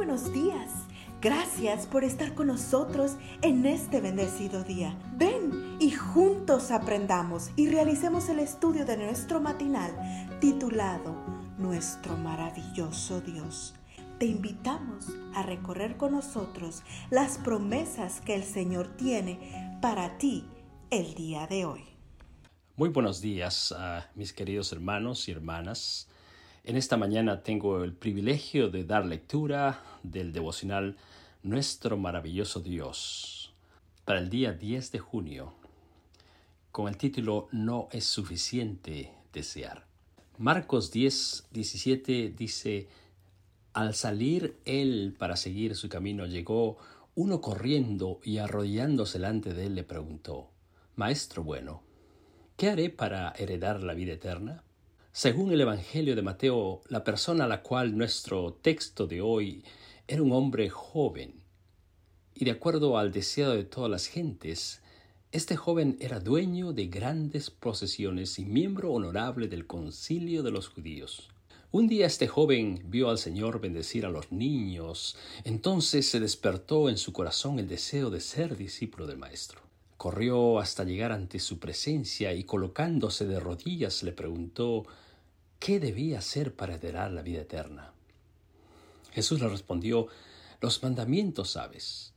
buenos días. Gracias por estar con nosotros en este bendecido día. Ven y juntos aprendamos y realicemos el estudio de nuestro matinal titulado Nuestro maravilloso Dios. Te invitamos a recorrer con nosotros las promesas que el Señor tiene para ti el día de hoy. Muy buenos días a mis queridos hermanos y hermanas. En esta mañana tengo el privilegio de dar lectura del devocional Nuestro maravilloso Dios para el día 10 de junio con el título No es suficiente desear. Marcos 10, 17 dice, Al salir él para seguir su camino llegó uno corriendo y arrodillándose delante de él le preguntó, Maestro bueno, ¿qué haré para heredar la vida eterna? Según el Evangelio de Mateo, la persona a la cual nuestro texto de hoy era un hombre joven, y de acuerdo al deseo de todas las gentes, este joven era dueño de grandes posesiones y miembro honorable del concilio de los judíos. Un día este joven vio al Señor bendecir a los niños, entonces se despertó en su corazón el deseo de ser discípulo del Maestro. Corrió hasta llegar ante su presencia y colocándose de rodillas le preguntó qué debía hacer para heredar la vida eterna. Jesús le respondió, los mandamientos sabes.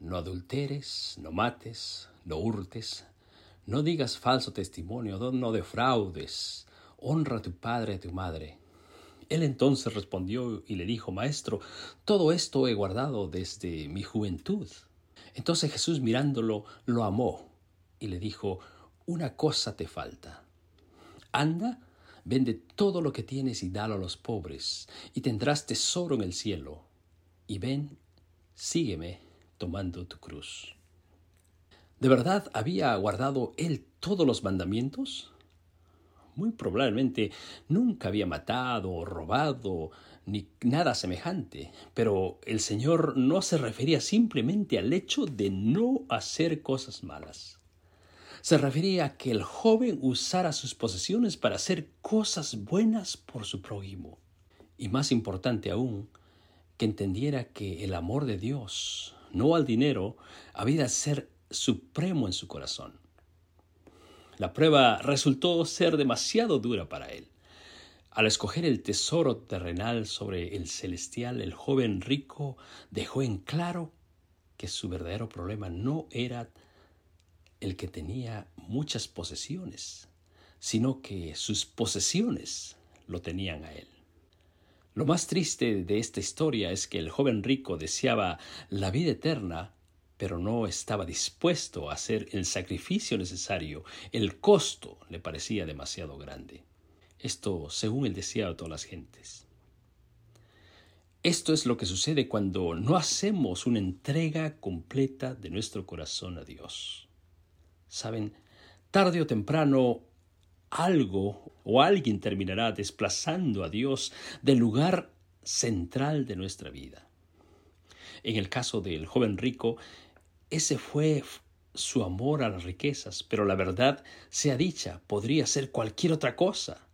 No adulteres, no mates, no hurtes, no digas falso testimonio, no defraudes, honra a tu padre y a tu madre. Él entonces respondió y le dijo, Maestro, todo esto he guardado desde mi juventud. Entonces Jesús mirándolo lo amó y le dijo, una cosa te falta. Anda, vende todo lo que tienes y dalo a los pobres, y tendrás tesoro en el cielo. Y ven, sígueme tomando tu cruz. ¿De verdad había guardado él todos los mandamientos? Muy probablemente nunca había matado o robado ni nada semejante, pero el Señor no se refería simplemente al hecho de no hacer cosas malas. Se refería a que el joven usara sus posesiones para hacer cosas buenas por su prójimo. Y más importante aún, que entendiera que el amor de Dios, no al dinero, había de ser supremo en su corazón. La prueba resultó ser demasiado dura para él. Al escoger el tesoro terrenal sobre el celestial, el joven rico dejó en claro que su verdadero problema no era el que tenía muchas posesiones, sino que sus posesiones lo tenían a él. Lo más triste de esta historia es que el joven rico deseaba la vida eterna pero no estaba dispuesto a hacer el sacrificio necesario. El costo le parecía demasiado grande. Esto según el deseo de todas las gentes. Esto es lo que sucede cuando no hacemos una entrega completa de nuestro corazón a Dios. Saben, tarde o temprano algo o alguien terminará desplazando a Dios del lugar central de nuestra vida. En el caso del joven rico, ese fue su amor a las riquezas, pero la verdad sea dicha, podría ser cualquier otra cosa,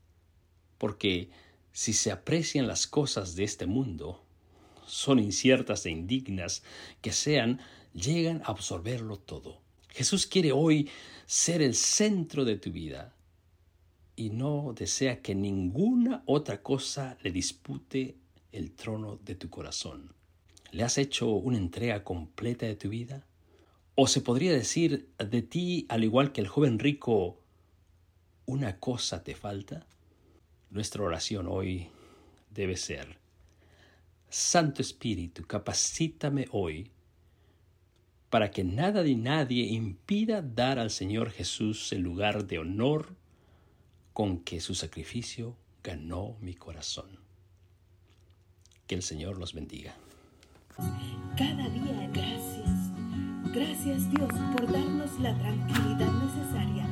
porque si se aprecian las cosas de este mundo, son inciertas e indignas que sean, llegan a absorberlo todo. Jesús quiere hoy ser el centro de tu vida y no desea que ninguna otra cosa le dispute el trono de tu corazón. ¿Le has hecho una entrega completa de tu vida? O se podría decir de ti, al igual que el joven rico, una cosa te falta. Nuestra oración hoy debe ser, Santo Espíritu, capacítame hoy para que nada ni nadie impida dar al Señor Jesús el lugar de honor con que su sacrificio ganó mi corazón. Que el Señor los bendiga. Cada día gracias Gracias Dios por darnos la tranquilidad necesaria